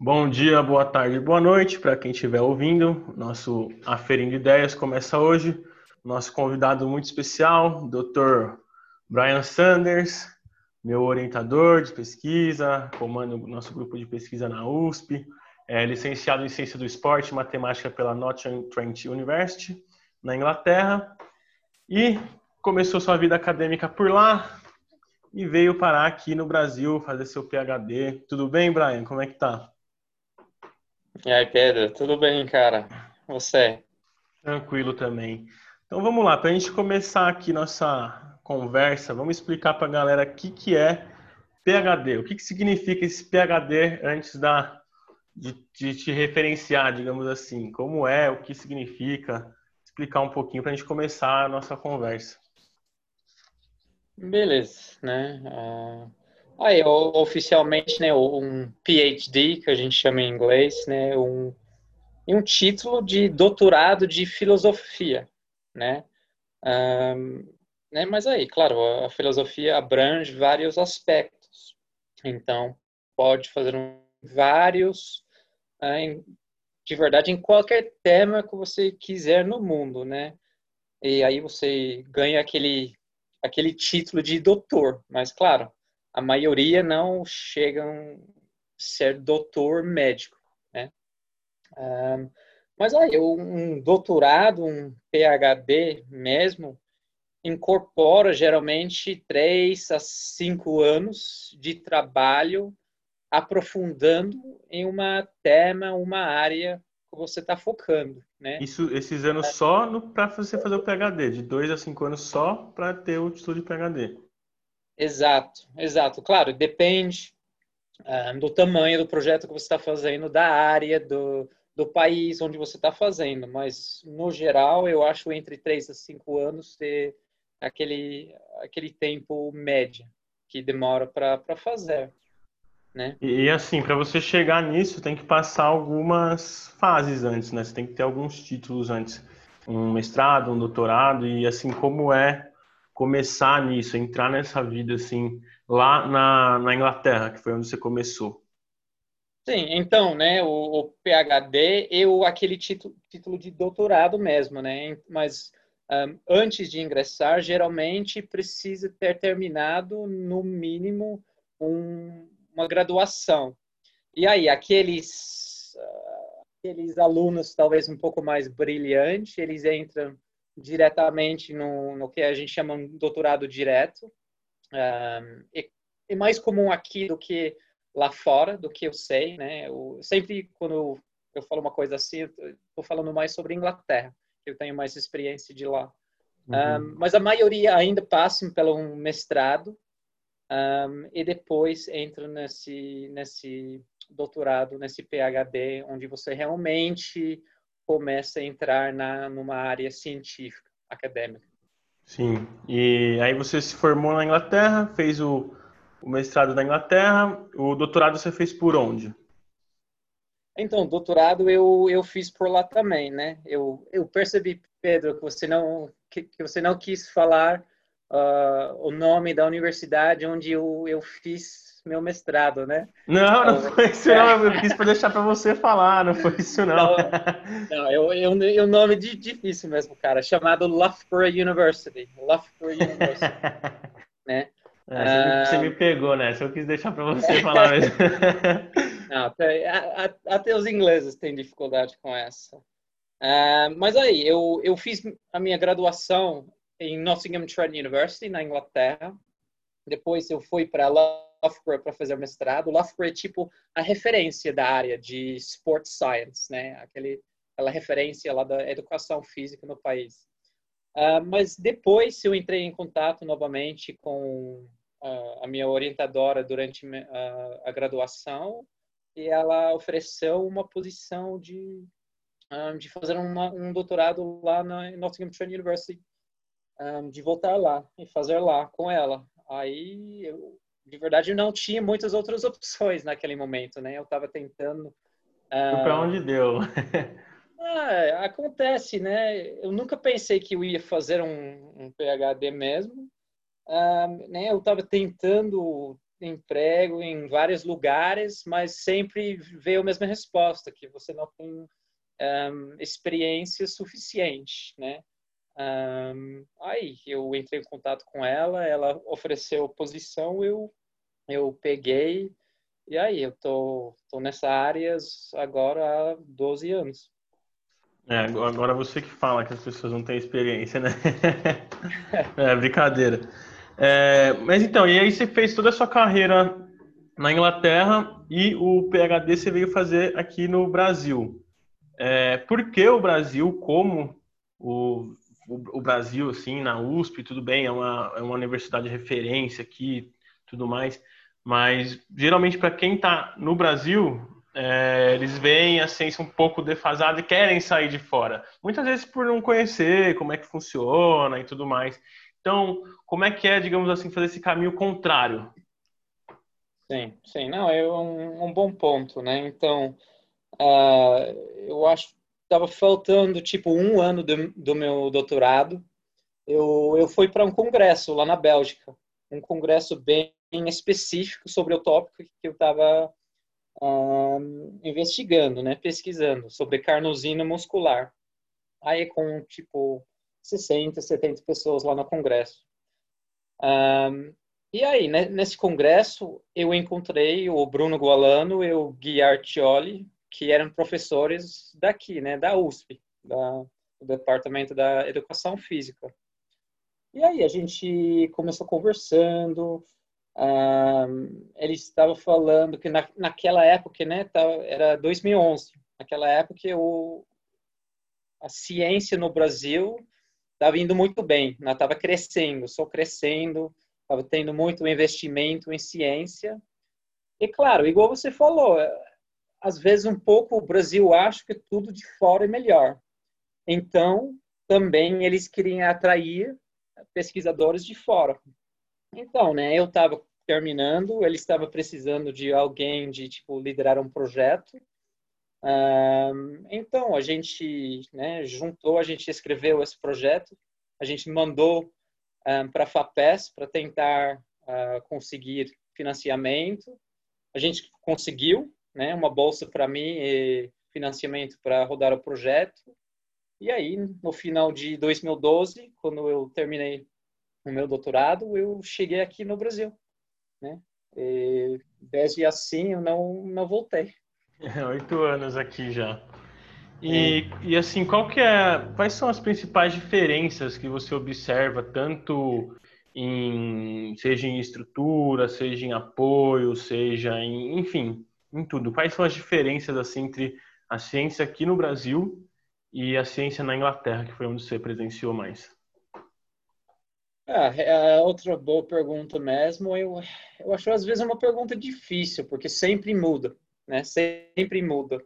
Bom dia, boa tarde, boa noite para quem estiver ouvindo. Nosso Aferindo Ideias começa hoje. Nosso convidado muito especial, Dr. Brian Sanders, meu orientador de pesquisa, comando nosso grupo de pesquisa na USP, é licenciado em Ciência do Esporte e Matemática pela Nottingham Trent University, na Inglaterra, e começou sua vida acadêmica por lá e veio parar aqui no Brasil fazer seu PhD. Tudo bem, Brian? Como é que tá? E aí, Pedro? Tudo bem, cara? Você? Tranquilo também. Então vamos lá, para a gente começar aqui nossa conversa, vamos explicar para a galera o que, que é PhD, o que, que significa esse PhD antes da de, de te referenciar, digamos assim, como é, o que significa, explicar um pouquinho para a gente começar a nossa conversa. Beleza, né? Uh, aí, oficialmente, né, um PhD, que a gente chama em inglês, né, um, um título de doutorado de filosofia, né? Um, né? Mas aí, claro, a filosofia abrange vários aspectos. Então, pode fazer um, vários em, de verdade em qualquer tema que você quiser no mundo, né? E aí você ganha aquele aquele título de doutor, mas claro, a maioria não chegam a ser doutor médico, né? Um, mas aí um doutorado, um PhD mesmo, incorpora geralmente três a cinco anos de trabalho aprofundando em uma tema, uma área que você está focando, né? Isso, esses anos só para você fazer o PhD, de dois a cinco anos só para ter o título de PhD. Exato, exato. Claro, depende uh, do tamanho do projeto que você está fazendo, da área, do, do país onde você está fazendo, mas no geral eu acho entre três a cinco anos ter aquele aquele tempo médio que demora para fazer né? E assim, para você chegar nisso, tem que passar algumas fases antes, né? Você tem que ter alguns títulos antes, um mestrado, um doutorado e assim como é começar nisso, entrar nessa vida assim lá na, na Inglaterra, que foi onde você começou. Sim, então, né, o, o PhD e o, aquele título, título de doutorado mesmo, né? Mas um, antes de ingressar, geralmente precisa ter terminado no mínimo um, uma graduação. E aí, aqueles, uh, aqueles alunos talvez um pouco mais brilhantes, eles entram diretamente no, no que a gente chama de doutorado direto. Um, e, é mais comum aqui do que lá fora, do que eu sei, né? Eu, sempre quando eu, eu falo uma coisa assim, estou falando mais sobre Inglaterra, eu tenho mais experiência de lá. Uhum. Um, mas a maioria ainda passam pelo mestrado um, e depois entra nesse, nesse doutorado, nesse PhD, onde você realmente começa a entrar na, numa área científica, acadêmica. Sim, e aí você se formou na Inglaterra, fez o, o mestrado na Inglaterra, o doutorado você fez por onde? Então, doutorado eu, eu fiz por lá também, né? Eu, eu percebi, Pedro, que você não que, que você não quis falar uh, o nome da universidade onde eu, eu fiz meu mestrado, né? Não, não então, foi isso não. Eu quis para deixar para você falar, não foi isso não. Não, não eu, eu, eu nome de, difícil mesmo, cara. Chamado Loughborough University. Loughborough University, né? É, você, me, pegou, né? Se eu quis deixar para você falar mesmo. Não, até, os ingleses têm dificuldade com essa. Uh, mas aí, eu, eu fiz a minha graduação em Nottingham Trent University, na Inglaterra. Depois eu fui para Loughborough para fazer o mestrado. Loughborough é tipo a referência da área de Sports Science, né? Aquele, aquela referência lá da educação física no país. Uh, mas depois eu entrei em contato novamente com uh, a minha orientadora durante uh, a graduação e ela ofereceu uma posição de de fazer uma, um doutorado lá na Nottingham Trent University um, de voltar lá e fazer lá com ela. Aí, eu, de verdade, eu não tinha muitas outras opções naquele momento, né? Eu estava tentando. Uh, para onde deu? ah, acontece, né? Eu nunca pensei que eu ia fazer um, um PhD mesmo. né? Eu estava tentando emprego em vários lugares, mas sempre veio a mesma resposta, que você não tem um, experiência suficiente, né? Um, aí eu entrei em contato com ela, ela ofereceu posição, eu eu peguei e aí eu tô tô nessa área agora há 12 anos. É, agora você que fala que as pessoas não têm experiência, né? é brincadeira. É, mas então, e aí você fez toda a sua carreira na Inglaterra e o PhD você veio fazer aqui no Brasil. É, por que o Brasil, como o, o, o, Brasil, assim, na USP, tudo bem, é uma, é uma universidade de referência aqui, tudo mais, mas geralmente para quem está no Brasil, é, eles veem a ciência um pouco defasada e querem sair de fora. Muitas vezes por não conhecer como é que funciona e tudo mais. Então, como é que é, digamos assim, fazer esse caminho contrário? Sim, sim, não, é um, um bom ponto, né? Então, uh, eu acho que estava faltando tipo um ano do, do meu doutorado. Eu, eu fui para um congresso lá na Bélgica, um congresso bem específico sobre o tópico que eu estava investigando, né, pesquisando sobre carnosina muscular. Aí com tipo 60, 70 pessoas lá no congresso. Um, e aí, né, nesse congresso, eu encontrei o Bruno Gualano e o Gui Artioli, que eram professores daqui, né, da USP, da, do Departamento da Educação Física. E aí a gente começou conversando, um, ele estava falando que na, naquela época, né, tá, era 2011, naquela época o, a ciência no Brasil estava indo muito bem, estava né, crescendo, só crescendo, estava tendo muito investimento em ciência. E claro, igual você falou, às vezes um pouco o Brasil acha que tudo de fora é melhor. Então, também eles queriam atrair pesquisadores de fora. Então, né, eu estava terminando, ele estava precisando de alguém de tipo liderar um projeto. Um, então a gente né, juntou, a gente escreveu esse projeto, a gente mandou um, para a Fapes para tentar uh, conseguir financiamento. A gente conseguiu, né, uma bolsa para mim e financiamento para rodar o projeto. E aí, no final de 2012, quando eu terminei o meu doutorado, eu cheguei aqui no Brasil né? E desde assim eu não, não voltei. Oito anos aqui já. E, é. e assim, qual que é, quais são as principais diferenças que você observa, tanto em, seja em estrutura, seja em apoio, seja em, enfim, em tudo. Quais são as diferenças assim entre a ciência aqui no Brasil e a ciência na Inglaterra, que foi onde você presenciou mais? Ah, é outra boa pergunta mesmo. Eu, eu acho às vezes uma pergunta difícil, porque sempre muda, né? Sempre muda.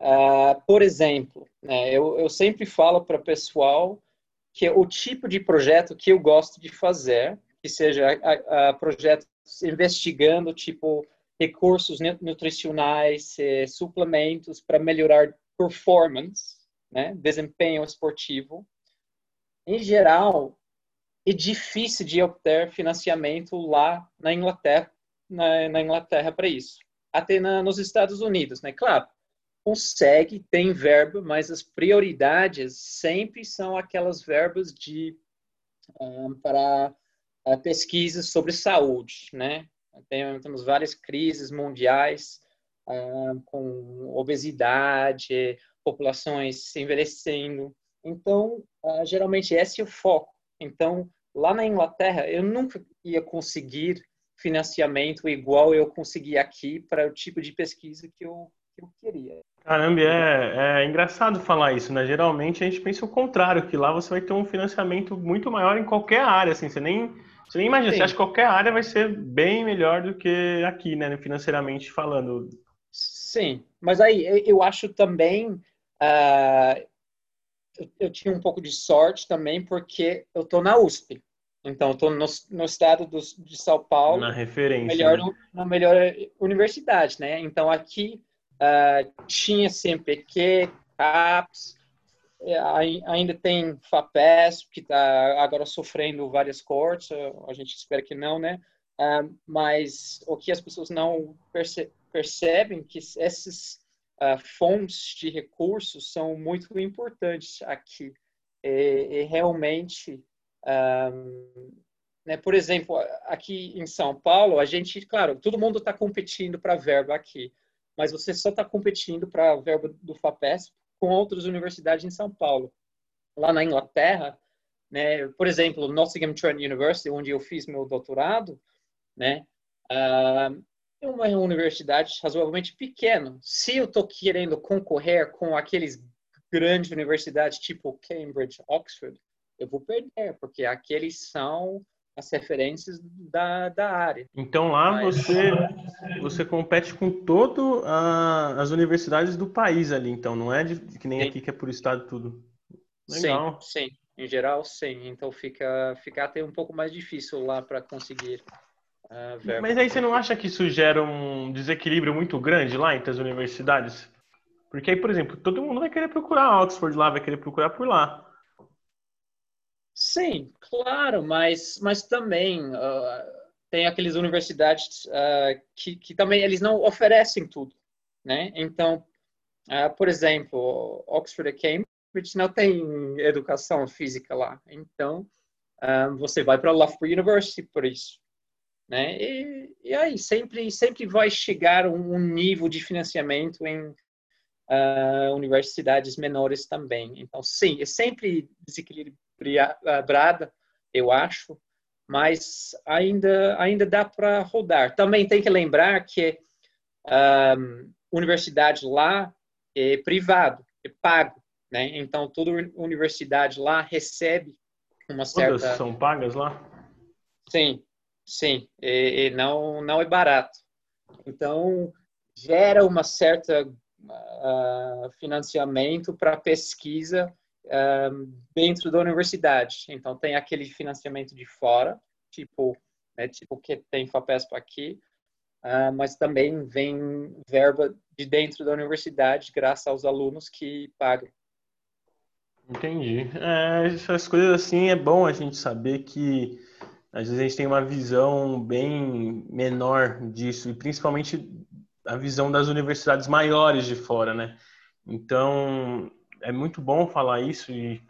Uh, por exemplo, né, eu, eu sempre falo para o pessoal que o tipo de projeto que eu gosto de fazer, que seja a, a projetos investigando tipo recursos nutricionais, eh, suplementos para melhorar performance, né, desempenho esportivo. Em geral, é difícil de obter financiamento lá na Inglaterra, na, na Inglaterra para isso. Até na, nos Estados Unidos, né? Claro, consegue, tem verba, mas as prioridades sempre são aquelas verbas de um, ah, para uh, pesquisas sobre saúde, né? Tem, temos várias crises mundiais uh, com obesidade, populações envelhecendo. Então, uh, geralmente esse é o foco. Então, lá na Inglaterra, eu nunca ia conseguir financiamento igual eu consegui aqui para o tipo de pesquisa que eu, que eu queria. Caramba, é, é engraçado falar isso, né? Geralmente a gente pensa o contrário, que lá você vai ter um financiamento muito maior em qualquer área, assim, você nem, você nem imagina, Sim. você acha que qualquer área vai ser bem melhor do que aqui, né, financeiramente falando. Sim, mas aí eu acho também, uh, eu, eu tinha um pouco de sorte também, porque eu estou na USP. Então, estou no, no, estado do, de São Paulo. Na referência. Melhor, né? Na melhor universidade, né? Então, aqui uh, tinha CMPq, CAPS, é, ainda tem FAPES, que está agora sofrendo várias cortes, a gente espera que não, né? uh, mas o que as pessoas não perce percebem que esses uh, fontes de recursos são muito importantes aqui e, e realmente um, né, por exemplo aqui em São Paulo a gente claro todo mundo está competindo para verba aqui mas você só está competindo para verba do Fapes com outras universidades em São Paulo lá na Inglaterra né? Por exemplo, Nottingham Trent University, onde eu fiz meu doutorado, né? Uh, uma universidade razoavelmente pequena. Se eu estou querendo concorrer com aqueles grandes universidades tipo Cambridge, Oxford, eu vou perder, porque aqueles são as referências da, da área. Então lá Mas... você você compete com todas as universidades do país ali, então não é de, que nem sim. aqui que é por estado tudo. Legal. Sim, sim. Em geral, sim. Então fica, fica até um pouco mais difícil lá para conseguir uh, verba. Mas aí você não acha que isso gera um desequilíbrio muito grande lá entre as universidades? Porque aí, por exemplo, todo mundo vai querer procurar Oxford lá, vai querer procurar por lá. Sim, claro, mas, mas também uh, tem aquelas universidades uh, que, que também eles não oferecem tudo, né? Então, por exemplo, Oxford e Cambridge não tem educação física lá. Então, você vai para Loughborough University por isso. Né? E, e, aí, sempre, sempre vai chegar um, nível de financiamento em uh, universidades menores também. Então, sim, é sempre desequilibrada, eu acho, mas ainda, ainda dá para rodar. Também tem que lembrar que um, universidade lá é privado, é pago. Né? Então, toda universidade lá recebe uma certa... Todas são pagas lá? Sim, sim. E, e não, não é barato. Então, gera uma certa uh, financiamento para pesquisa uh, dentro da universidade. Então, tem aquele financiamento de fora, tipo, né, tipo que tem FAPESP aqui, uh, mas também vem verba de dentro da universidade, graças aos alunos que pagam. Entendi. É, essas coisas assim é bom a gente saber que às vezes a gente tem uma visão bem menor disso, e principalmente a visão das universidades maiores de fora, né? Então, é muito bom falar isso e,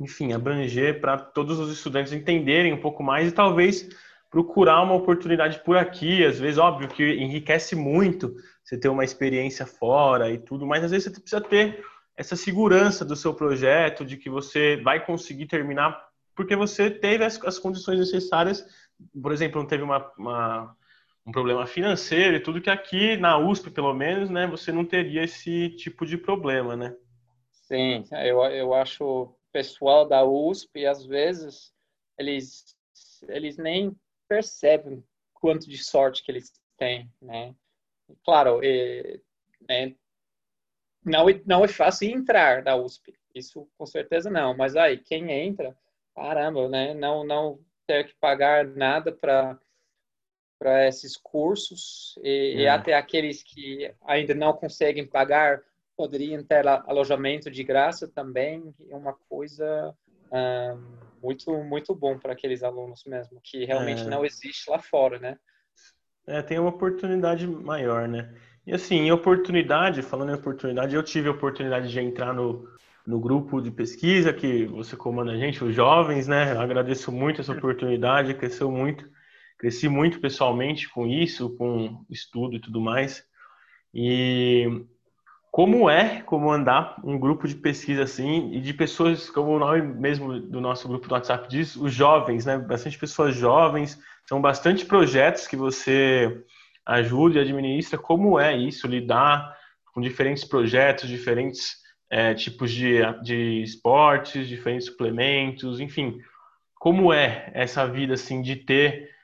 enfim, abranger para todos os estudantes entenderem um pouco mais e talvez procurar uma oportunidade por aqui. Às vezes, óbvio que enriquece muito você ter uma experiência fora e tudo, mas às vezes você precisa ter essa segurança do seu projeto, de que você vai conseguir terminar, porque você teve as, as condições necessárias. Por exemplo, não teve uma, uma, um problema financeiro e tudo que aqui na USP, pelo menos, né, você não teria esse tipo de problema, né? Sim, eu, eu acho o pessoal da USP, às vezes, eles, eles nem percebem quanto de sorte que eles têm, né? Claro, e, né, não, não é fácil entrar na USP. Isso com certeza não. Mas aí, quem entra, caramba, né? Não, não ter que pagar nada para para esses cursos e, é. e, até aqueles que ainda não conseguem pagar poderiam ter alojamento de graça também é uma coisa um, muito muito bom para aqueles alunos mesmo que realmente é. não existe lá fora né é tem uma oportunidade maior né e assim, em oportunidade, falando em oportunidade, eu tive a oportunidade de entrar no, no grupo de pesquisa que você comanda a gente, os jovens, né? Eu agradeço muito essa oportunidade, cresceu muito, cresci muito pessoalmente com isso, com estudo e tudo mais. E como é comandar um grupo de pesquisa assim e de pessoas, como o nome mesmo do nosso grupo do WhatsApp diz, os jovens, né? Bastante pessoas jovens, são bastante projetos que você ajuda e administra como é isso, lidar com diferentes projetos, diferentes é, tipos de, de esportes, diferentes suplementos, enfim, como é essa vida assim de ter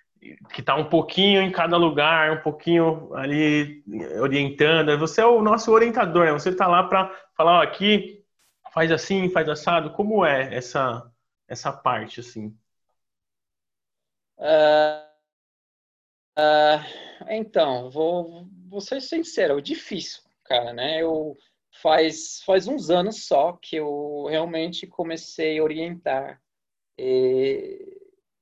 que está um pouquinho em cada lugar, um pouquinho ali orientando. Você é o nosso orientador, né? Você está lá para falar ó, aqui faz assim, faz assado. Como é essa essa parte assim? Uh, uh então, vou, vou ser sincero, é difícil, cara, né? Eu faz, faz uns anos só que eu realmente comecei a orientar. E,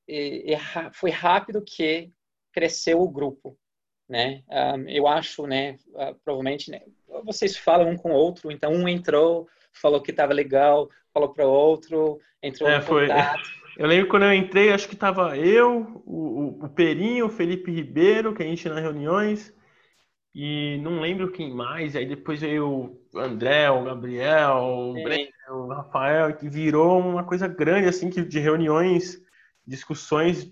e, e foi rápido que cresceu o grupo, né? Um, eu acho, né, uh, provavelmente, né, vocês falam um com o outro, então um entrou, falou que estava legal, falou para o outro, entrou é, foi. Eu lembro quando eu entrei, acho que estava eu, o, o Perinho, o Felipe Ribeiro, que a gente ia nas reuniões, e não lembro quem mais, aí depois veio o André, o Gabriel, o Breno, o Rafael, que virou uma coisa grande, assim, que de reuniões, discussões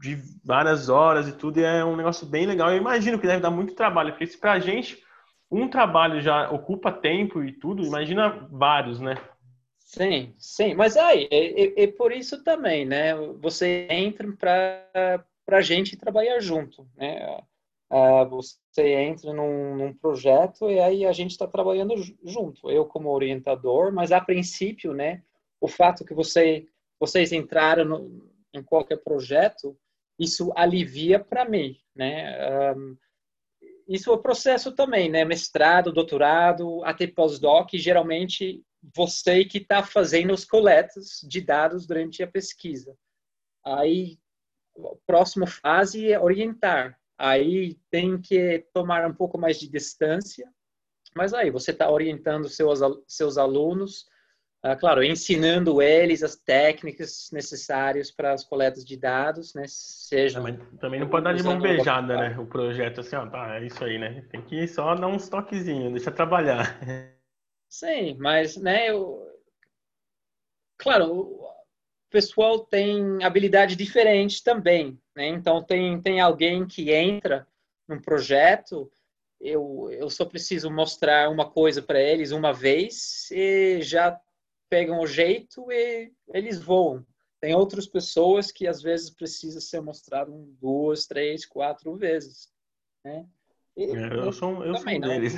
de várias horas e tudo, e é um negócio bem legal. Eu imagino que deve dar muito trabalho, porque se pra gente um trabalho já ocupa tempo e tudo, imagina vários, né? Sim, sim, mas aí, é, é, é por isso também, né? Você entra para a gente trabalhar junto, né? Uh, você entra num, num, projeto e aí a gente está trabalhando junto, eu como orientador, mas a princípio, né? O fato que você, vocês entraram no, em qualquer projeto, isso alivia para mim, né? Um, isso é o processo também, né? Mestrado, doutorado, até pós-doc, geralmente você que está fazendo os coletas de dados durante a pesquisa. Aí, a próxima fase é orientar. Aí tem que tomar um pouco mais de distância, mas aí você está orientando seus, seus alunos, uh, claro, ensinando eles as técnicas necessárias para as coletas de dados, né? Seja também, também não pode dar de mão beijada, né? O projeto assim, ó, tá, é isso aí, né? Tem que só dar uns toquezinhos, deixa trabalhar. Sim, mas, né, eu... claro, o pessoal tem habilidade diferente também, né? Então, tem, tem alguém que entra num projeto, eu, eu só preciso mostrar uma coisa para eles uma vez e já pegam o jeito e eles voam. Tem outras pessoas que às vezes precisa ser mostrado duas, três, quatro vezes, né? E, é, eu, sou, eu sou um deles.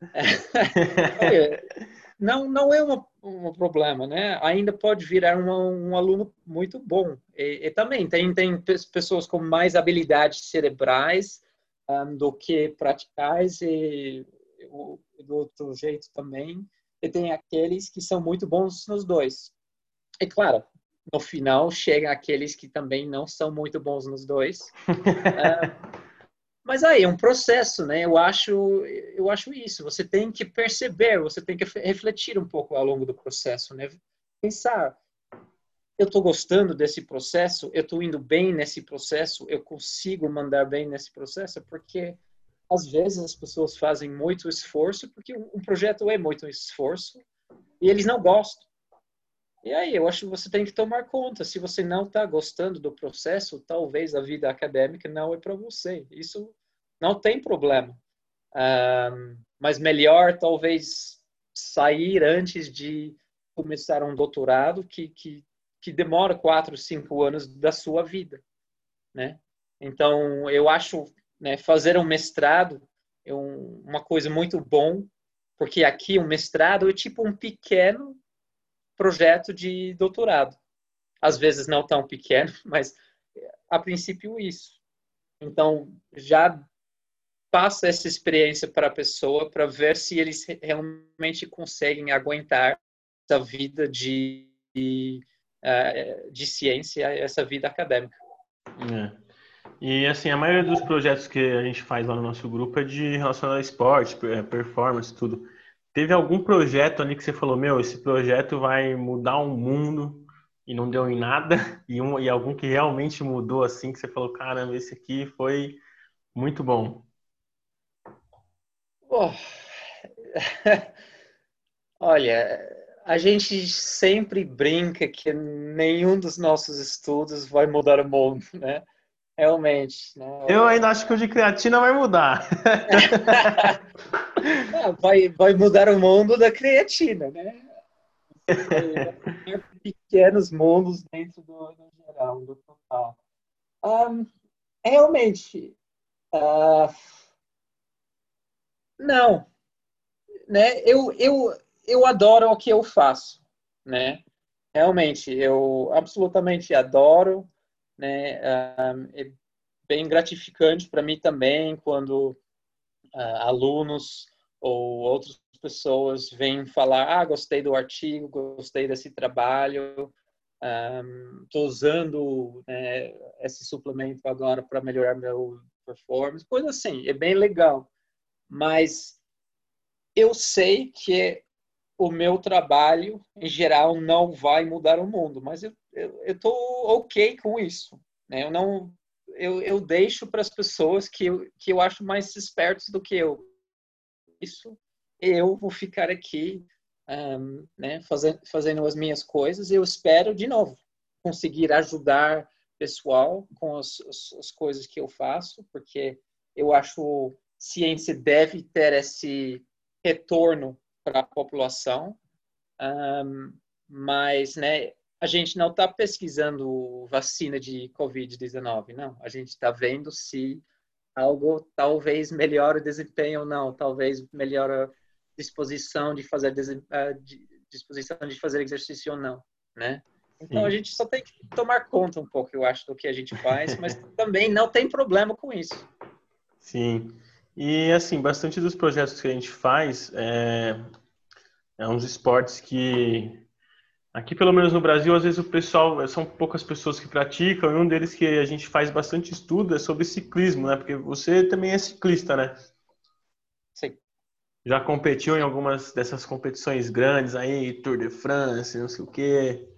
não, não é um, um problema, né? Ainda pode virar um, um aluno muito bom. E, e, também tem, tem pessoas com mais habilidades cerebrais um, do que praticais e, e do outro jeito também. E tem aqueles que são muito bons nos dois. E claro, no final chega aqueles que também não são muito bons nos dois. uh, Mas aí é um processo, né? Eu acho, eu acho isso. Você tem que perceber, você tem que refletir um pouco ao longo do processo, né? Pensar, eu estou gostando desse processo, eu estou indo bem nesse processo, eu consigo mandar bem nesse processo, porque às vezes as pessoas fazem muito esforço, porque um projeto é muito esforço e eles não gostam. E aí, eu acho que você tem que tomar conta. Se você não está gostando do processo, talvez a vida acadêmica não é para você. Isso não tem problema. Um, mas melhor, talvez, sair antes de começar um doutorado que, que, que demora quatro, cinco anos da sua vida, né? Então, eu acho, né, fazer um mestrado é um, uma coisa muito bom, porque aqui um mestrado é tipo um pequeno projeto de doutorado. Às vezes não tão pequeno, mas a princípio isso. Então, já passa essa experiência para a pessoa para ver se eles realmente conseguem aguentar essa vida de, de, eh, de ciência, essa vida acadêmica. É. E assim, a maioria dos projetos que a gente faz lá no nosso grupo é de relacionado a esporte, performance, tudo. Teve algum projeto ali que você falou, meu, esse projeto vai mudar o mundo e não deu em nada? E, um, e algum que realmente mudou assim, que você falou, caramba, esse aqui foi muito bom. Olha, a gente sempre brinca que nenhum dos nossos estudos vai mudar o mundo, né? Realmente. Né? Eu ainda acho que o de creatina vai mudar. É, vai, vai mudar o mundo da creatina, né? pequenos mundos dentro do, do geral, do total. Um, realmente, uh, não. Né? Eu, eu, eu adoro o que eu faço, né? Realmente, eu absolutamente adoro, né? Um, é bem gratificante para mim também quando uh, alunos ou outras pessoas vêm falar, ah, gostei do artigo, gostei desse trabalho. estou um, usando né, esse suplemento agora para melhorar meu performance, coisa assim, é bem legal. Mas eu sei que o meu trabalho, em geral, não vai mudar o mundo, mas eu estou ok com isso. Né? Eu não eu, eu deixo para as pessoas que eu, que eu acho mais espertos do que eu. Isso, eu vou ficar aqui um, né, fazendo, fazendo as minhas coisas eu espero, de novo, conseguir ajudar pessoal com as, as, as coisas que eu faço, porque eu acho ciência deve ter esse retorno para a população, um, mas né, a gente não está pesquisando vacina de Covid-19, não. A gente está vendo se algo talvez melhore o desempenho ou não, talvez melhore a disposição de fazer disposição de fazer exercício ou não, né? Então Sim. a gente só tem que tomar conta um pouco, eu acho, do que a gente faz, mas também não tem problema com isso. Sim. E assim, bastante dos projetos que a gente faz é, é uns esportes que aqui pelo menos no Brasil, às vezes o pessoal são poucas pessoas que praticam, e um deles que a gente faz bastante estudo é sobre ciclismo, né? Porque você também é ciclista, né? Sim. Já competiu em algumas dessas competições grandes aí, Tour de France, não sei o quê.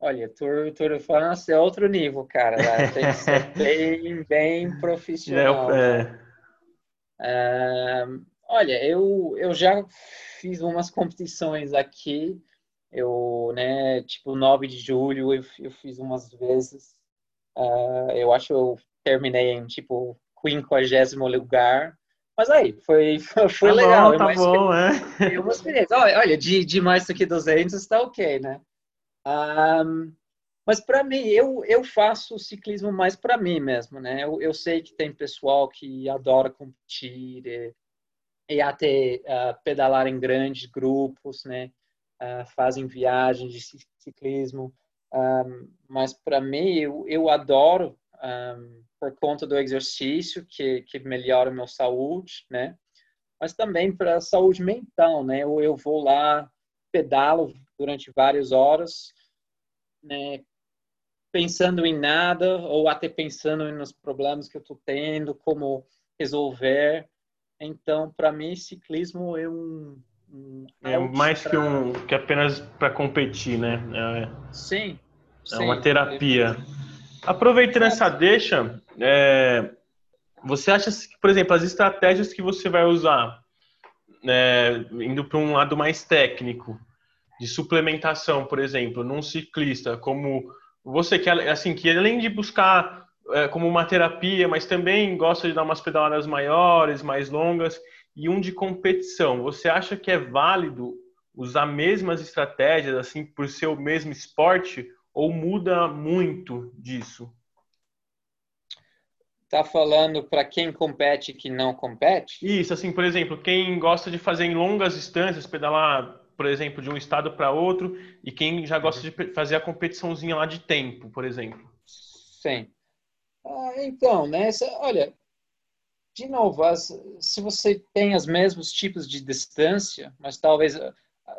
Olha, Tour, Tour de France é outro nível, cara. Né? Tem que ser bem, bem profissional. É, é olha, eu, eu já fiz umas competições aqui. Eu, né, tipo, 9 de julho eu, eu fiz umas vezes. Uh, eu acho que eu terminei em, tipo, 50 lugar. Mas aí, foi, foi, tá legal. Bom, tá bom, é. É uma experiência. Olha, de, de mais do que 200 tá ok, né? Um, mas para mim, eu, eu faço ciclismo mais para mim mesmo, né? Eu, eu sei que tem pessoal que adora competir e, e até uh, pedalar em grandes grupos, né? Uh, fazem viagens de ciclismo. Um, mas para mim, eu, eu adoro um, por conta do exercício que, que melhora a minha saúde, né? Mas também para a saúde mental, né? Eu, eu vou lá, pedalo durante várias horas, né? pensando em nada ou até pensando nos problemas que eu estou tendo, como resolver. Então, para mim, ciclismo é um é mais pra... que um que apenas para competir, né? É, sim, É sim. uma terapia. Aproveitando essa deixa, é, você acha que, por exemplo, as estratégias que você vai usar, né, indo para um lado mais técnico, de suplementação, por exemplo, num ciclista, como você que assim que além de buscar é, como uma terapia, mas também gosta de dar umas pedaladas maiores, mais longas e um de competição. Você acha que é válido usar mesmas estratégias assim por ser o mesmo esporte ou muda muito disso? Tá falando para quem compete e que não compete? Isso, assim, por exemplo, quem gosta de fazer em longas distâncias, pedalar por exemplo, de um estado para outro, e quem já gosta de fazer a competiçãozinha lá de tempo, por exemplo. Sim. Ah, então, né? Olha, de novo, as, se você tem os mesmos tipos de distância, mas talvez a,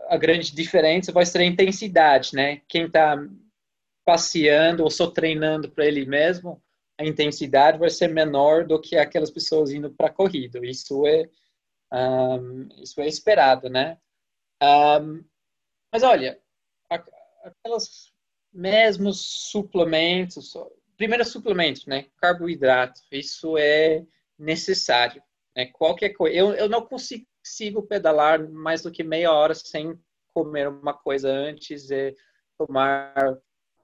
a grande diferença vai ser a intensidade, né? Quem está passeando ou só treinando para ele mesmo, a intensidade vai ser menor do que aquelas pessoas indo para a corrida. Isso é um, isso é esperado, né? Um, mas olha, aquelas mesmos suplementos, primeiro suplemento, né? Carboidrato, isso é necessário. Né? Qualquer coisa, eu, eu não consigo pedalar mais do que meia hora sem comer uma coisa antes e tomar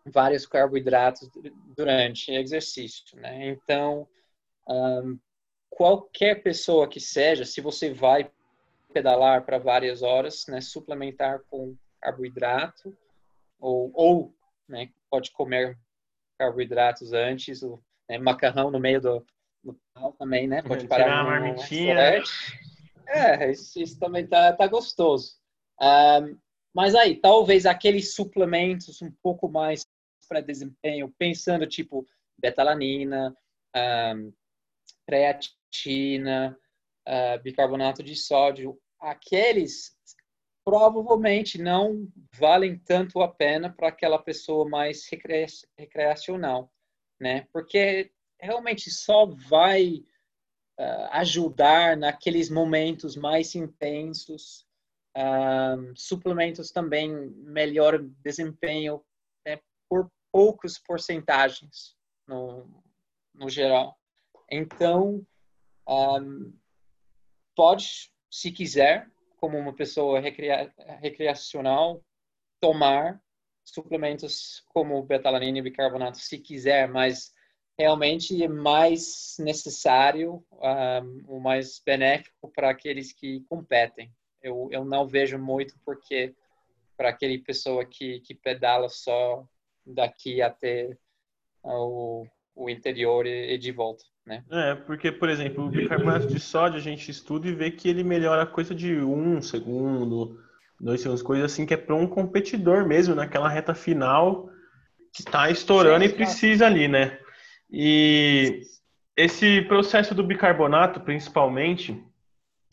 vários carboidratos durante exercício, né? Então, um, qualquer pessoa que seja, se você vai pedalar para várias horas, né, suplementar com carboidrato ou, ou né, pode comer carboidratos antes, o né, macarrão no meio do, do também, né? Pode parar Tirar uma marmitinha. É, isso, isso, também tá, tá gostoso. Um, mas aí, talvez aqueles suplementos um pouco mais para desempenho, pensando tipo betalanina, um, creatina, uh, bicarbonato de sódio, aqueles provavelmente não valem tanto a pena para aquela pessoa mais recreacional, né? Porque realmente só vai uh, ajudar naqueles momentos mais intensos. Uh, suplementos também melhoram desempenho né, por poucas porcentagens no, no geral. Então, um, pode, se quiser, como uma pessoa recria recreacional, tomar suplementos como betalanina e bicarbonato, se quiser, mas realmente é mais necessário, um, o mais benéfico para aqueles que competem. Eu, eu não vejo muito porque para aquele pessoa que, que pedala só daqui até o, o interior e, e de volta né? É, porque, por exemplo, o bicarbonato de sódio a gente estuda e vê que ele melhora a coisa de um segundo, dois segundos, coisa assim que é para um competidor mesmo, naquela reta final que está estourando Sim, e precisa ali, né? E esse processo do bicarbonato, principalmente,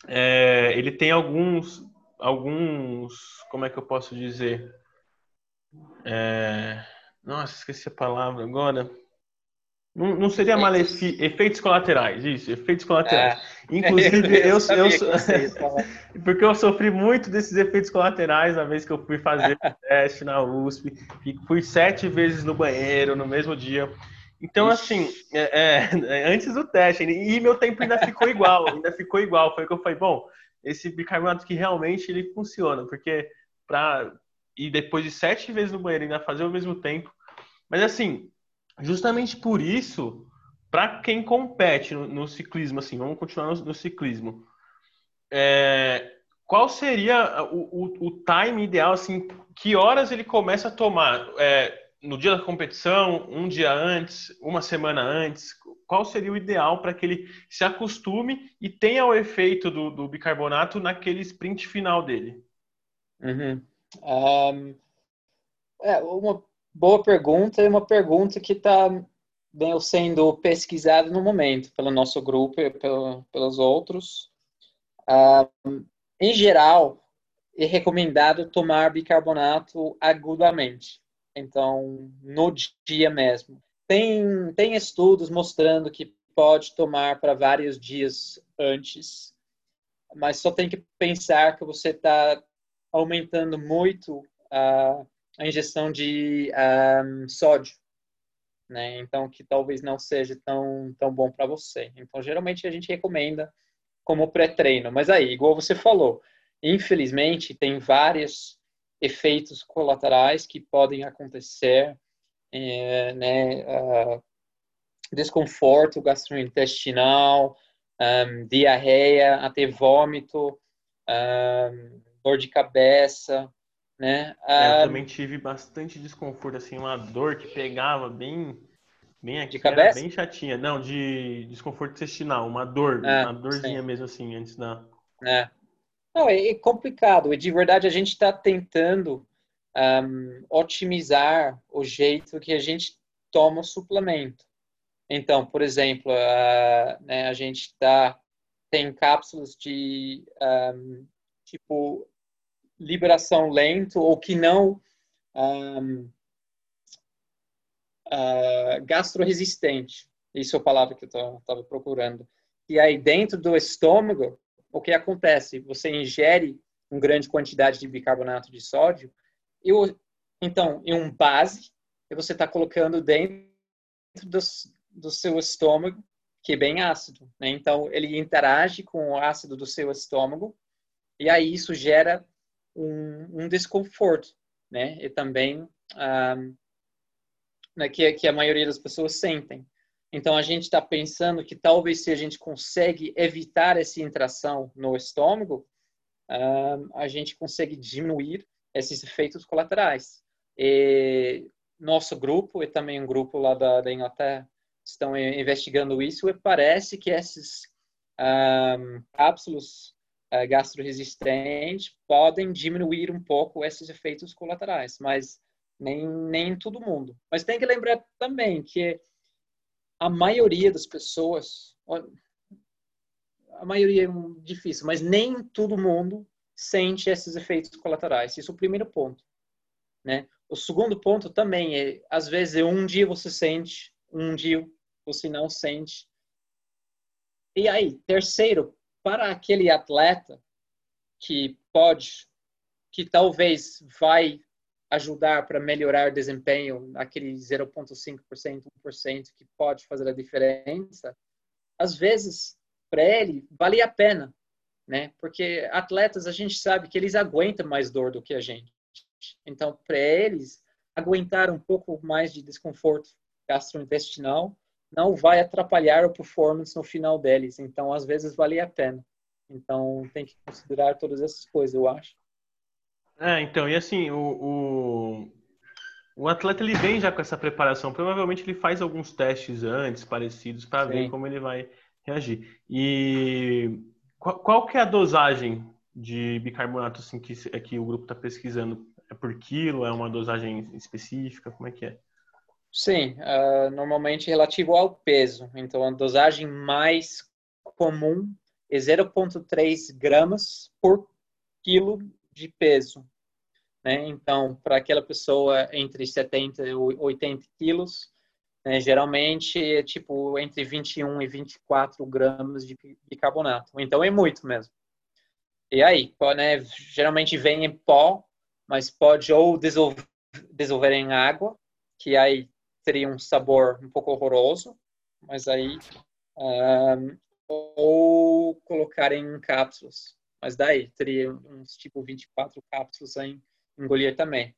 é, ele tem alguns, alguns, como é que eu posso dizer? É, nossa, esqueci a palavra agora não, não seria malefi... efeitos colaterais, isso, efeitos colaterais. É. Inclusive, eu, eu, eu porque eu sofri muito desses efeitos colaterais na vez que eu fui fazer o teste na USP, e fui sete vezes no banheiro no mesmo dia. Então, assim, é, é, antes do teste, e meu tempo ainda ficou igual, ainda ficou igual. Foi que eu falei, bom, esse bicarbonato que realmente ele funciona, porque para e depois de sete vezes no banheiro ainda fazer ao mesmo tempo. Mas assim, justamente por isso, para quem compete no, no, ciclismo, assim, vamos continuar no, no ciclismo, é, qual seria o, o, o, time ideal, assim, que horas ele começa a tomar? É, no dia da competição, um dia antes, uma semana antes? Qual seria o ideal para que ele se acostume e tenha o efeito do, do bicarbonato naquele sprint final dele? Uhum. Um, é, uma boa pergunta e uma pergunta que está sendo pesquisada no momento pelo nosso grupo e pelo, pelos outros. Uh, em geral, é recomendado tomar bicarbonato agudamente, então no dia mesmo. Tem, tem estudos mostrando que pode tomar para vários dias antes, mas só tem que pensar que você está aumentando muito a a de um, sódio, né? Então, que talvez não seja tão, tão bom para você. Então, geralmente a gente recomenda como pré-treino. Mas aí, igual você falou, infelizmente tem vários efeitos colaterais que podem acontecer, é, né? Uh, desconforto gastrointestinal, um, diarreia, até vômito, um, dor de cabeça, né? É, eu também tive bastante desconforto, assim, uma dor que pegava bem, bem aqui, de cabeça? bem chatinha. Não, de desconforto intestinal, uma dor, é, uma dorzinha sim. mesmo assim, antes da... É. Não, é, é complicado, e de verdade a gente está tentando um, otimizar o jeito que a gente toma o suplemento. Então, por exemplo, uh, né, a gente tá, tem cápsulas de um, tipo liberação lento ou que não um, uh, gastroresistente. Isso é a palavra que eu estava procurando. E aí, dentro do estômago, o que acontece? Você ingere uma grande quantidade de bicarbonato de sódio, e então, em um base, você está colocando dentro do, do seu estômago, que é bem ácido. Né? Então, ele interage com o ácido do seu estômago, e aí isso gera um, um desconforto, né? E também ah, né, que, que a maioria das pessoas sentem. Então a gente está pensando que talvez se a gente consegue evitar essa interação no estômago, a gente consegue diminuir esses efeitos colaterais. E nosso grupo e também um grupo lá da, da Inglaterra estão investigando isso e parece que esses um, cápsulas uh, gastroresistentes podem diminuir um pouco esses efeitos colaterais, mas nem, nem em todo mundo. Mas tem que lembrar também que a maioria das pessoas, a maioria é difícil, mas nem todo mundo sente esses efeitos colaterais. Isso é o primeiro ponto, né? O segundo ponto também é, às vezes, um dia você sente, um dia você não sente. E aí, terceiro, para aquele atleta que pode, que talvez vai ajudar para melhorar o desempenho, aquele 0,5%, 1% que pode fazer a diferença, às vezes, para ele, vale a pena, né? Porque atletas, a gente sabe que eles aguentam mais dor do que a gente. Então, para eles, aguentar um pouco mais de desconforto gastrointestinal não vai atrapalhar a performance no final deles. Então, às vezes, vale a pena. Então, tem que considerar todas essas coisas, eu acho. É, então, e assim, o, o, o, atleta ele vem já com essa preparação. Provavelmente ele faz alguns testes antes, parecidos, para ver como ele vai reagir. E qual, qual, que é a dosagem de bicarbonato assim, que, que o grupo está pesquisando? É por quilo? É uma dosagem específica? Como é que é? Sim, uh, normalmente relativo ao peso. Então, a dosagem mais comum é 0,3 gramas por quilo de peso. Né? Então, para aquela pessoa entre 70 e 80 quilos, né, geralmente é tipo entre 21 e 24 gramas de bicarbonato. Então, é muito mesmo. E aí, né, geralmente vem em pó, mas pode ou dissolver, dissolver em água, que aí teria um sabor um pouco horroroso, mas aí um, ou colocar em cápsulas. Mas daí teria uns tipo 24 cápsulas em engolir também.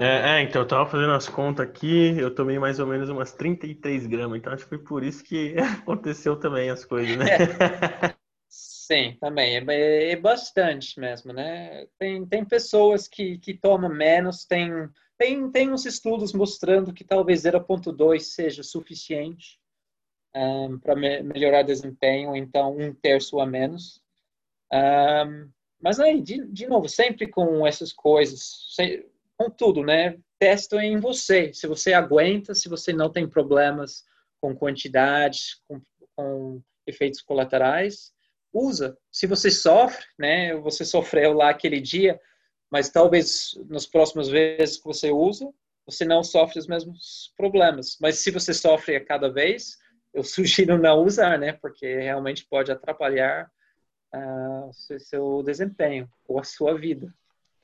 É, é, então eu tava fazendo as contas aqui, eu tomei mais ou menos umas 33 gramas, então acho que foi por isso que aconteceu também as coisas, né? É. Sim, também, é, é, bastante mesmo, né? Tem, tem pessoas que, que tomam menos, tem, tem, tem uns estudos mostrando que talvez 0.2 seja suficiente um, para me melhorar desempenho, então um terço a menos. Um, mas aí, de, de novo, sempre com essas coisas, com tudo, né? Testa em você. Se você aguenta, se você não tem problemas com quantidade, com, com efeitos colaterais, usa. Se você sofre, né? Você sofreu lá aquele dia, mas talvez nas próximas vezes que você usa, você não sofre os mesmos problemas. Mas se você sofre a cada vez, eu sugiro não usar, né? Porque realmente pode atrapalhar uh, seu desempenho ou a sua vida.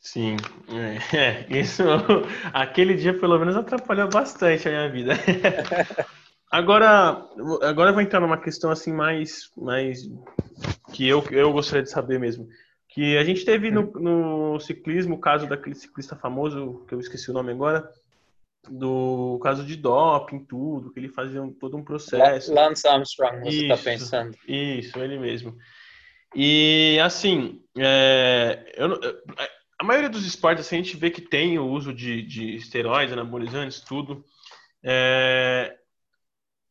Sim, é, é, isso aquele dia pelo menos atrapalhou bastante a minha vida. Agora, agora eu vou entrar numa questão assim mais, mais que eu, eu gostaria de saber mesmo. Que a gente teve no, no ciclismo o caso daquele ciclista famoso, que eu esqueci o nome agora, do caso de doping, tudo, que ele fazia um, todo um processo. Lance Armstrong, você está pensando. Isso, ele mesmo. E assim, é, eu, a maioria dos esportes assim, a gente vê que tem o uso de, de esteroides, anabolizantes, tudo. É,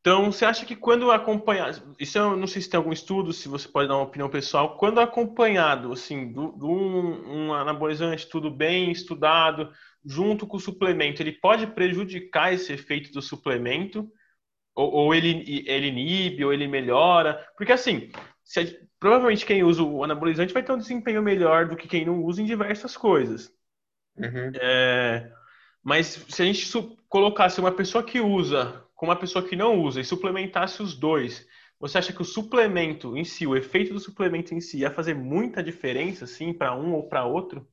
então, você acha que quando acompanhado, isso eu não sei se tem algum estudo, se você pode dar uma opinião pessoal, quando acompanhado, assim, de um, um anabolizante, tudo bem estudado, junto com o suplemento, ele pode prejudicar esse efeito do suplemento? Ou, ou ele, ele inibe, ou ele melhora? Porque, assim, se, provavelmente quem usa o anabolizante vai ter um desempenho melhor do que quem não usa em diversas coisas. Uhum. É, mas se a gente colocasse uma pessoa que usa com uma pessoa que não usa e suplementasse os dois, você acha que o suplemento em si, o efeito do suplemento em si, ia fazer muita diferença, assim, para um ou para outro?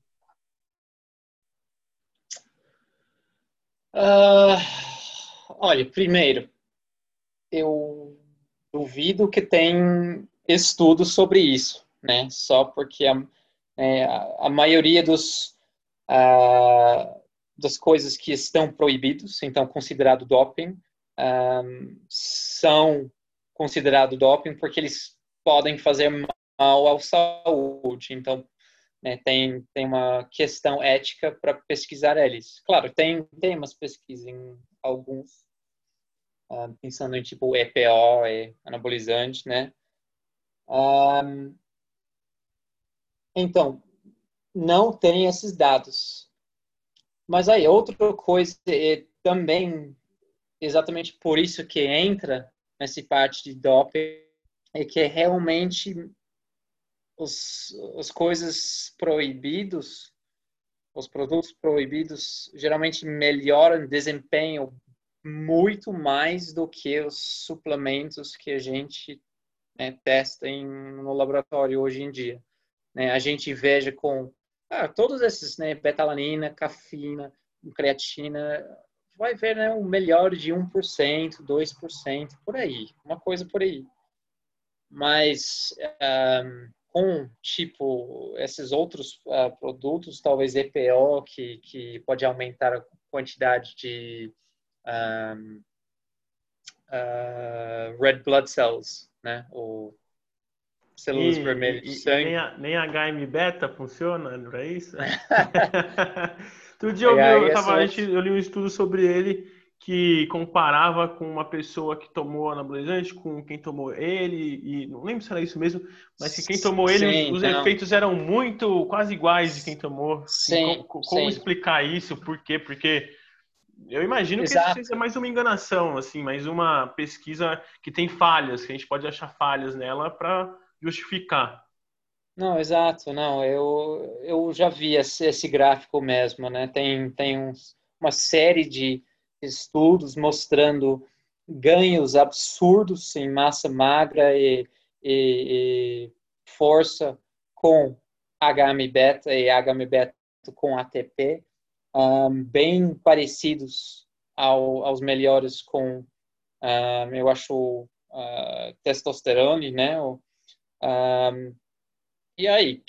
Uh, olha, primeiro, eu duvido que tem estudos sobre isso, né? Só porque a, é, a maioria dos uh, das coisas que estão proibidos, então considerado doping, um, são considerados doping porque eles podem fazer mal à saúde. Então, né, tem, tem uma questão ética para pesquisar eles. Claro, tem, tem umas pesquisas em alguns, uh, pensando em tipo EPO, e anabolizante, né? Um, então, não tem esses dados. Mas aí, outra coisa é também exatamente por isso que entra nessa parte de doping é que realmente os, as coisas proibidos, os produtos proibidos geralmente melhoram desempenho muito mais do que os suplementos que a gente né, testa no laboratório hoje em dia. Né? A gente veja com ah, todos esses, né, betalanina, cafeína, creatina, vai ver né, um melhor de 1%, 2%, por aí, uma coisa por aí. Mas um, com, tipo, esses outros uh, produtos, talvez EPO, que, que pode aumentar a quantidade de um, uh, red blood cells, né, ou células vermelhas de sangue. nem, a, nem HM beta funciona para isso? Outro dia eu, eu, tava, eu li um estudo sobre ele que comparava com uma pessoa que tomou anabolizante com quem tomou ele, e não lembro se era isso mesmo, mas que quem tomou ele, sim, os, os efeitos eram muito, quase iguais de quem tomou. Sim, como, como explicar isso? Por quê? Porque eu imagino Exato. que isso seja mais uma enganação, assim, mais uma pesquisa que tem falhas, que a gente pode achar falhas nela para justificar. Não, exato, não, eu, eu já vi esse, esse gráfico mesmo, né? Tem, tem uns, uma série de estudos mostrando ganhos absurdos em massa magra e, e, e força com HM-beta e HM-beta com ATP, um, bem parecidos ao, aos melhores com, um, eu acho, uh, testosterone, né? Um, e aí,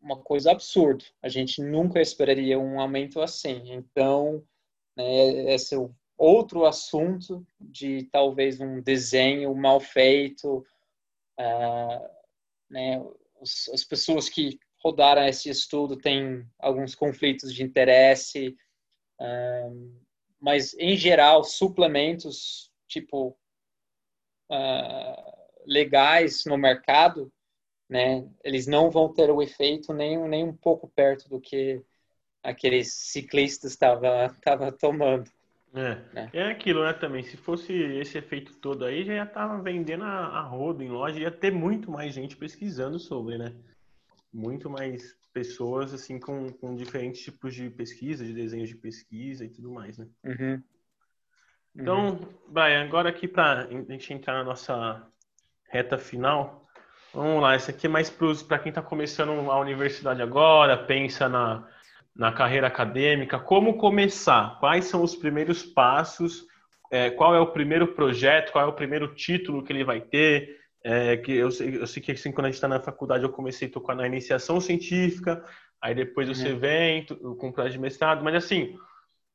uma coisa absurda. A gente nunca esperaria um aumento assim. Então, né, esse é outro assunto de talvez um desenho mal feito. Uh, né, as pessoas que rodaram esse estudo têm alguns conflitos de interesse, uh, mas em geral suplementos tipo uh, legais no mercado né, eles não vão ter o efeito nem, nem um pouco perto do que aqueles ciclistas estavam tava tomando. É. Né? é aquilo, né, também. Se fosse esse efeito todo aí, já estava vendendo a, a rodo em loja, ia ter muito mais gente pesquisando sobre, né? Muito mais pessoas, assim, com, com diferentes tipos de pesquisa, de desenhos de pesquisa e tudo mais, né? Uhum. Então, uhum. Brian, agora aqui para a gente entrar na nossa reta final, Vamos lá, esse aqui é mais para quem está começando a universidade agora, pensa na, na carreira acadêmica. Como começar? Quais são os primeiros passos? É, qual é o primeiro projeto? Qual é o primeiro título que ele vai ter? É, que eu, sei, eu sei que assim, quando a gente está na faculdade eu comecei a tocar na iniciação científica, aí depois você uhum. vem com o projeto de mestrado, mas assim,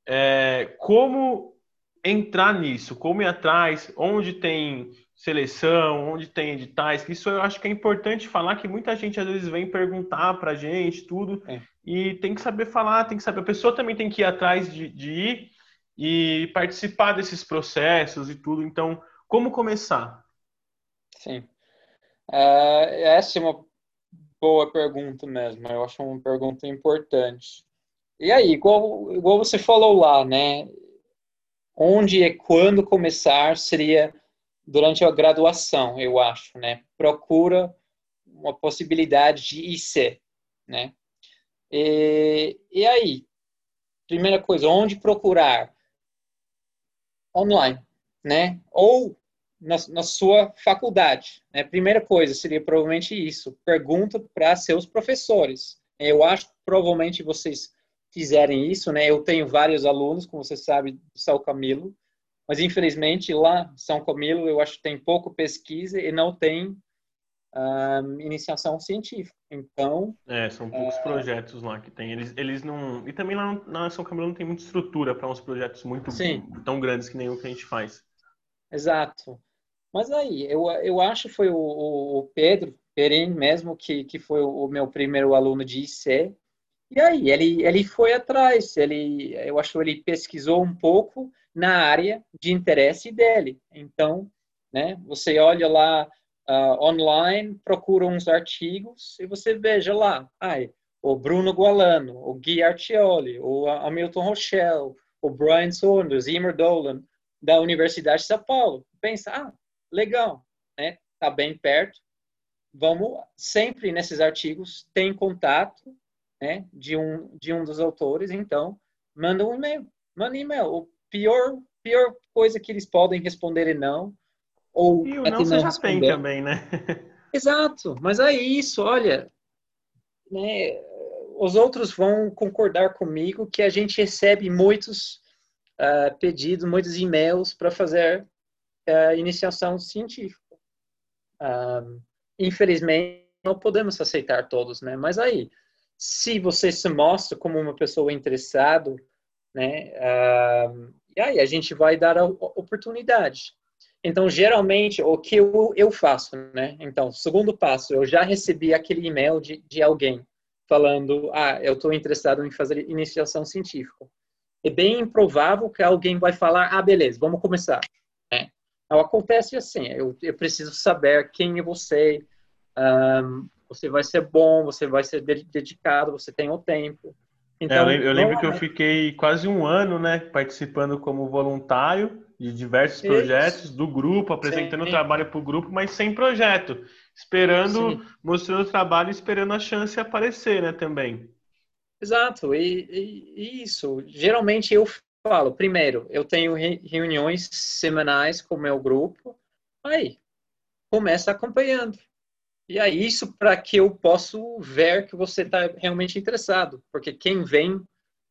é, como entrar nisso? Como ir atrás? Onde tem seleção, onde tem editais, isso eu acho que é importante falar que muita gente às vezes vem perguntar pra gente tudo é. e tem que saber falar, tem que saber, a pessoa também tem que ir atrás de, de ir e participar desses processos e tudo, então como começar? Sim, uh, essa é uma boa pergunta mesmo, eu acho uma pergunta importante. E aí, igual, igual você falou lá, né, onde e quando começar seria durante a graduação, eu acho, né? Procura uma possibilidade de IC, né? E, e aí, primeira coisa, onde procurar? Online, né? Ou na, na sua faculdade. Né? Primeira coisa seria provavelmente isso. Pergunta para seus professores. Eu acho que provavelmente vocês fizerem isso, né? Eu tenho vários alunos, como você sabe, do São Camilo, mas, infelizmente, lá em São Camilo, eu acho que tem pouco pesquisa e não tem um, iniciação científica. Então. É, são poucos uh, projetos lá que tem. Eles, eles não. E também lá na São Camilo não tem muita estrutura para uns projetos muito sim. tão grandes que nem o que a gente faz. Exato. Mas aí, eu, eu acho que foi o, o Pedro Perim mesmo que, que foi o meu primeiro aluno de IC. E aí, ele, ele foi atrás, ele, eu acho que ele pesquisou um pouco na área de interesse dele. Então, né, você olha lá uh, online, procura uns artigos e você veja lá, ai, o Bruno Gualano, o Gui Artioli, o Hamilton Rochelle, o Brian Saunders, Emer Dolan, da Universidade de São Paulo. Pensa, ah, legal, né? Tá bem perto. vamos sempre nesses artigos tem contato né, de um de um dos autores, então manda um e-mail, manda um e-mail. O pior pior coisa que eles podem responder é não ou e o não você já tem também, né? Exato, mas é isso, olha, né, os outros vão concordar comigo que a gente recebe muitos uh, pedidos, muitos e-mails para fazer uh, iniciação científica. Infelizmente, não podemos aceitar todos, né? Mas aí, se você se mostra como uma pessoa interessada, né? e aí a gente vai dar a oportunidade. Então, geralmente, o que eu, eu faço, né? Então, segundo passo, eu já recebi aquele e-mail de, de alguém falando, ah, eu estou interessado em fazer iniciação científica. É bem improvável que alguém vai falar, ah, beleza, vamos começar. É. Então, acontece assim, eu, eu preciso saber quem é você, um, você vai ser bom, você vai ser dedicado, você tem o tempo. Então, é, eu, lembro que eu fiquei quase um ano, né, participando como voluntário de diversos Isso. projetos do grupo, apresentando o trabalho para o grupo, mas sem projeto esperando, Sim. mostrando o trabalho, esperando a chance aparecer, né, também. Exato, e, e, isso. Geralmente eu falo, primeiro, eu tenho reuniões semanais com o meu grupo, aí começa acompanhando. E aí isso para que eu possa ver que você está realmente interessado, porque quem vem,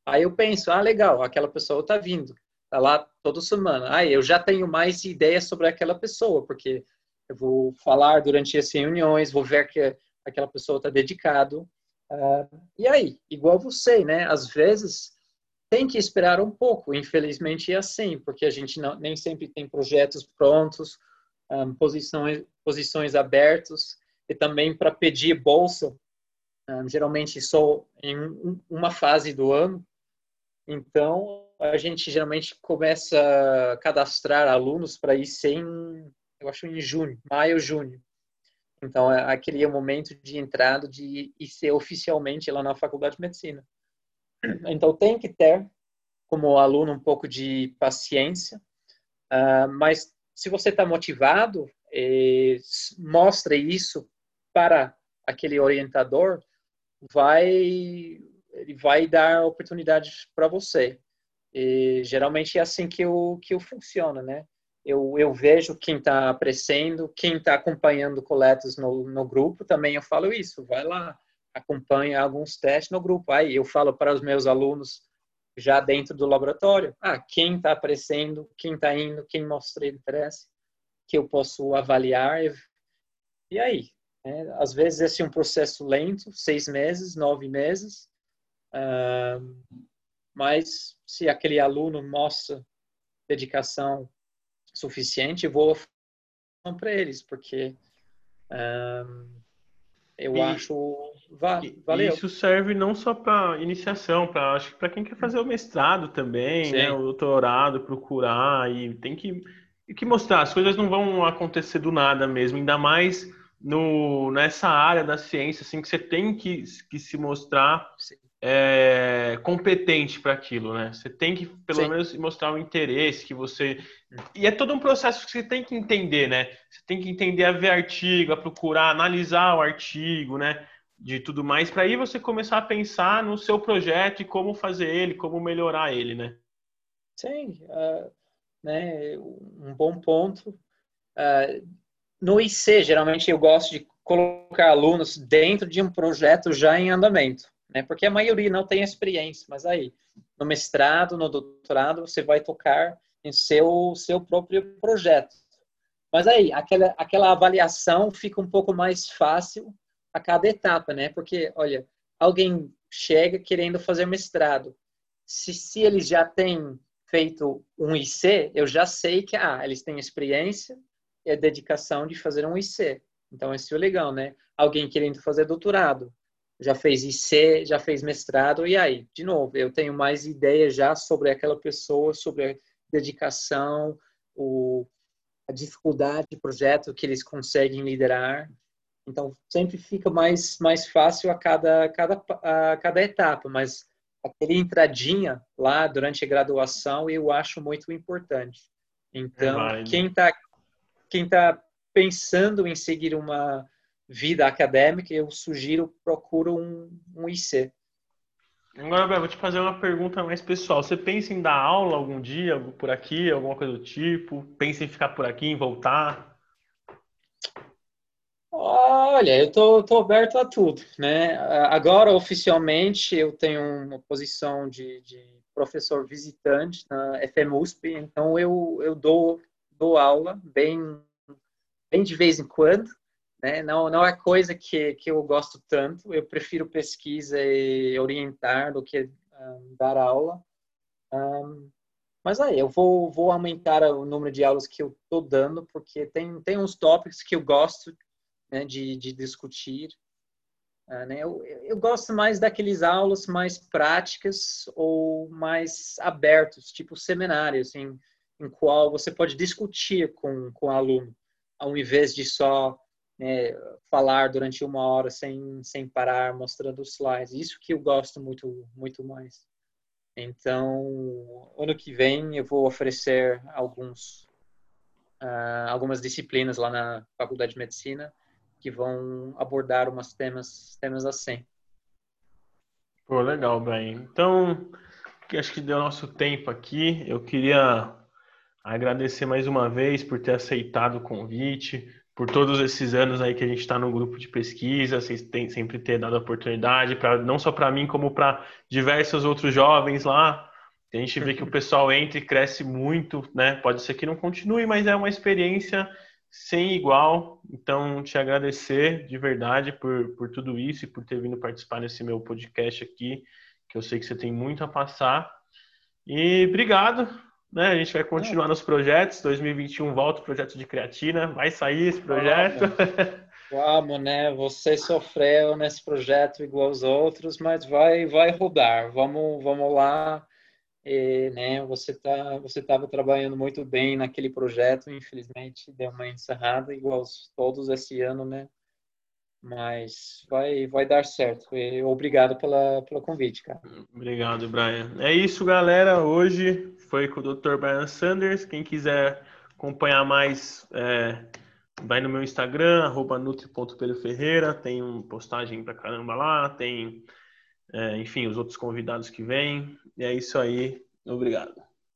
aí eu penso, ah, legal, aquela pessoa está vindo, está lá toda semana. Aí eu já tenho mais ideias sobre aquela pessoa, porque eu vou falar durante as reuniões, vou ver que aquela pessoa está dedicado. Uh, e aí, igual você, né? Às vezes tem que esperar um pouco. Infelizmente é assim, porque a gente não, nem sempre tem projetos prontos, um, posições posições abertas e também para pedir bolsa, um, geralmente só em um, uma fase do ano. Então a gente geralmente começa a cadastrar alunos para ir sem eu acho em junho, maio, junho. Então, é, aquele é o momento de entrada de ser oficialmente lá na Faculdade de Medicina. Então, tem que ter, como aluno, um pouco de paciência, uh, mas se você está motivado, eh, mostre isso para aquele orientador, vai ele vai dar oportunidades para você. E, geralmente é assim que eu que eu funciona, né? eu, eu vejo quem está aparecendo, quem está acompanhando coletas no, no grupo, também eu falo isso, vai lá, acompanha alguns testes no grupo. Aí eu falo para os meus alunos já dentro do laboratório, ah, quem está aparecendo, quem está indo, quem mostrou interesse, que eu posso avaliar. E aí? É, às vezes esse é um processo lento, seis meses, nove meses, uh, mas se aquele aluno mostra dedicação suficiente, vou para eles, porque eu e, acho va valeu. Isso serve não só para iniciação, para acho que para quem quer fazer o mestrado também, né, o doutorado, procurar e tem que que mostrar, as coisas não vão acontecer do nada mesmo, ainda mais no, nessa área da ciência, assim, que você tem que, que se mostrar é, competente para aquilo, né? Você tem que, pelo Sim. menos, mostrar o interesse que você. E é todo um processo que você tem que entender, né? Você tem que entender a ver artigo, a procurar, analisar o artigo, né? De tudo mais, para aí você começar a pensar no seu projeto e como fazer ele, como melhorar ele, né? Sim, uh, né? Um bom ponto. Uh, no IC, geralmente eu gosto de colocar alunos dentro de um projeto já em andamento né? Porque a maioria não tem experiência, mas aí, no mestrado, no doutorado, você vai tocar em seu seu próprio projeto. Mas aí, aquela aquela avaliação fica um pouco mais fácil a cada etapa, né? Porque, olha, alguém chega querendo fazer mestrado. Se, se eles já têm feito um IC, eu já sei que ah, eles têm experiência e a dedicação de fazer um IC. Então, isso é legal, né? Alguém querendo fazer doutorado já fez IC, já fez mestrado, e aí, de novo, eu tenho mais ideia já sobre aquela pessoa, sobre a dedicação, o, a dificuldade de projeto que eles conseguem liderar. Então, sempre fica mais, mais fácil a cada, cada, a cada etapa, mas aquele entradinha lá durante a graduação eu acho muito importante. Então, é quem está quem tá pensando em seguir uma vida acadêmica, eu sugiro procura um, um IC. Agora, Bé, vou te fazer uma pergunta mais pessoal. Você pensa em dar aula algum dia por aqui, alguma coisa do tipo? Pensa em ficar por aqui, em voltar? Olha, eu tô, tô aberto a tudo, né? Agora, oficialmente, eu tenho uma posição de, de professor visitante na FMUSP, então eu, eu dou, dou aula bem, bem de vez em quando, né? Não, não é coisa que, que eu gosto tanto. Eu prefiro pesquisa e orientar do que um, dar aula. Um, mas aí, eu vou, vou aumentar o número de aulas que eu estou dando, porque tem, tem uns tópicos que eu gosto né, de, de discutir. Uh, né? eu, eu gosto mais daqueles aulas mais práticas ou mais abertos, tipo seminários, em, em qual você pode discutir com, com o aluno, ao invés de só né, falar durante uma hora sem, sem parar, mostrando os slides. Isso que eu gosto muito, muito mais. Então, ano que vem eu vou oferecer alguns, uh, algumas disciplinas lá na Faculdade de Medicina que vão abordar umas temas, temas assim. Pô, legal, Brian. Então, acho que deu nosso tempo aqui. Eu queria agradecer mais uma vez por ter aceitado o convite, por todos esses anos aí que a gente está no grupo de pesquisa, vocês têm sempre ter dado oportunidade para não só para mim como para diversos outros jovens lá. A gente vê que o pessoal entra e cresce muito, né? Pode ser que não continue, mas é uma experiência sem igual. Então, te agradecer de verdade por, por tudo isso e por ter vindo participar desse meu podcast aqui, que eu sei que você tem muito a passar. E obrigado né? A gente vai continuar nos projetos. 2021 volta o projeto de creatina. Vai sair esse projeto. Vamos, né? Você sofreu nesse projeto igual os outros, mas vai, vai rodar. Vamos, vamos lá. E, né? Você tá, você estava trabalhando muito bem naquele projeto. Infelizmente deu uma encerrada igual todos esse ano, né? Mas vai, vai dar certo. E obrigado pela, pelo convite, cara. Obrigado, Brian. É isso, galera. Hoje foi com o Dr. Brian Sanders. Quem quiser acompanhar mais, é, vai no meu Instagram, nutri.pedroferreira. Tem uma postagem pra caramba lá. Tem, é, enfim, os outros convidados que vêm. E é isso aí. Obrigado.